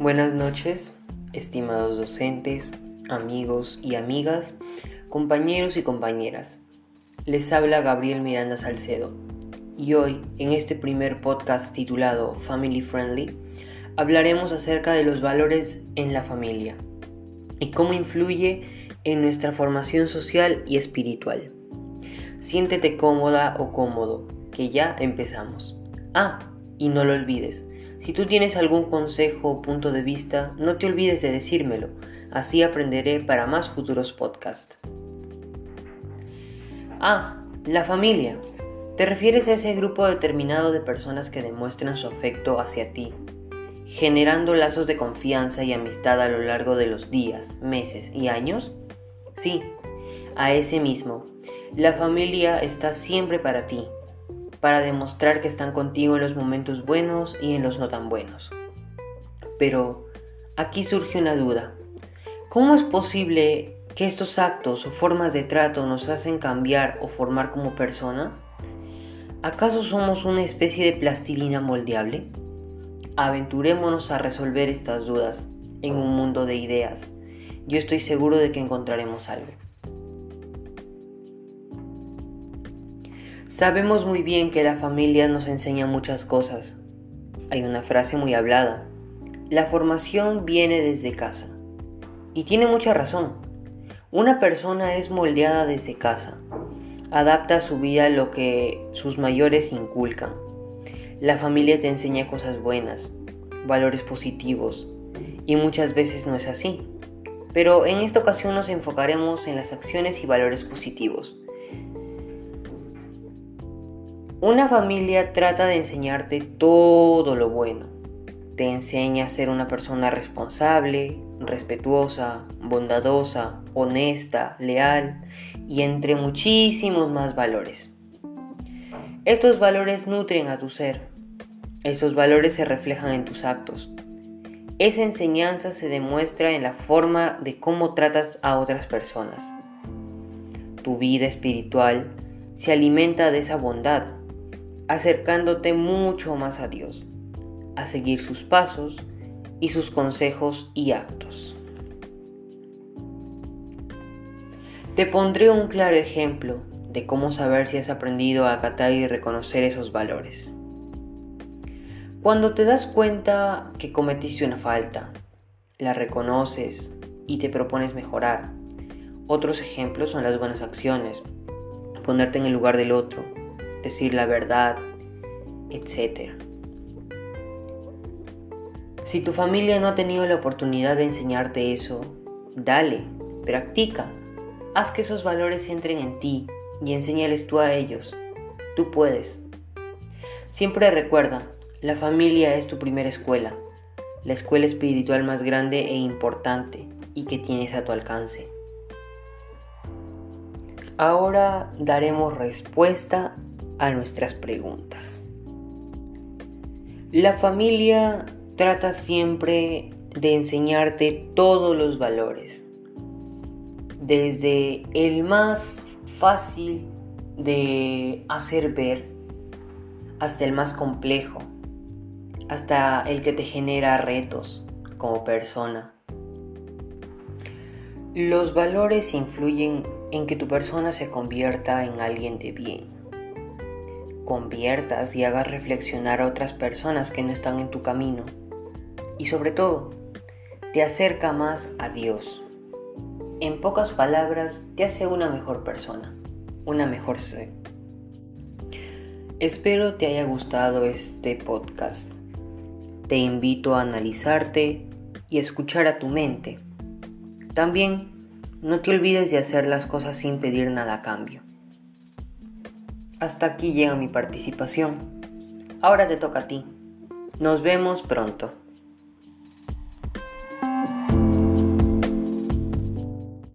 Buenas noches, estimados docentes, amigos y amigas, compañeros y compañeras. Les habla Gabriel Miranda Salcedo y hoy, en este primer podcast titulado Family Friendly, hablaremos acerca de los valores en la familia y cómo influye en nuestra formación social y espiritual. Siéntete cómoda o cómodo, que ya empezamos. Ah, y no lo olvides, si tú tienes algún consejo o punto de vista, no te olvides de decírmelo, así aprenderé para más futuros podcasts. Ah, la familia. Te refieres a ese grupo determinado de personas que demuestran su afecto hacia ti, generando lazos de confianza y amistad a lo largo de los días, meses y años? Sí, a ese mismo. La familia está siempre para ti, para demostrar que están contigo en los momentos buenos y en los no tan buenos. Pero aquí surge una duda. ¿Cómo es posible que estos actos o formas de trato nos hacen cambiar o formar como persona? ¿Acaso somos una especie de plastilina moldeable? Aventurémonos a resolver estas dudas en un mundo de ideas. Yo estoy seguro de que encontraremos algo. Sabemos muy bien que la familia nos enseña muchas cosas. Hay una frase muy hablada. La formación viene desde casa. Y tiene mucha razón. Una persona es moldeada desde casa. Adapta su vida a lo que sus mayores inculcan. La familia te enseña cosas buenas, valores positivos, y muchas veces no es así. Pero en esta ocasión nos enfocaremos en las acciones y valores positivos una familia trata de enseñarte todo lo bueno. Te enseña a ser una persona responsable, respetuosa, bondadosa, honesta, leal y entre muchísimos más valores. Estos valores nutren a tu ser. Estos valores se reflejan en tus actos. Esa enseñanza se demuestra en la forma de cómo tratas a otras personas. Tu vida espiritual se alimenta de esa bondad acercándote mucho más a Dios, a seguir sus pasos y sus consejos y actos. Te pondré un claro ejemplo de cómo saber si has aprendido a acatar y reconocer esos valores. Cuando te das cuenta que cometiste una falta, la reconoces y te propones mejorar. Otros ejemplos son las buenas acciones, ponerte en el lugar del otro, decir la verdad, etc. Si tu familia no ha tenido la oportunidad de enseñarte eso, dale, practica, haz que esos valores entren en ti y enséñales tú a ellos. Tú puedes. Siempre recuerda, la familia es tu primera escuela, la escuela espiritual más grande e importante y que tienes a tu alcance. Ahora daremos respuesta a nuestras preguntas. La familia trata siempre de enseñarte todos los valores, desde el más fácil de hacer ver hasta el más complejo, hasta el que te genera retos como persona. Los valores influyen en que tu persona se convierta en alguien de bien conviertas y hagas reflexionar a otras personas que no están en tu camino. Y sobre todo, te acerca más a Dios. En pocas palabras, te hace una mejor persona, una mejor ser. Espero te haya gustado este podcast. Te invito a analizarte y escuchar a tu mente. También no te olvides de hacer las cosas sin pedir nada a cambio. Hasta aquí llega mi participación. Ahora te toca a ti. Nos vemos pronto.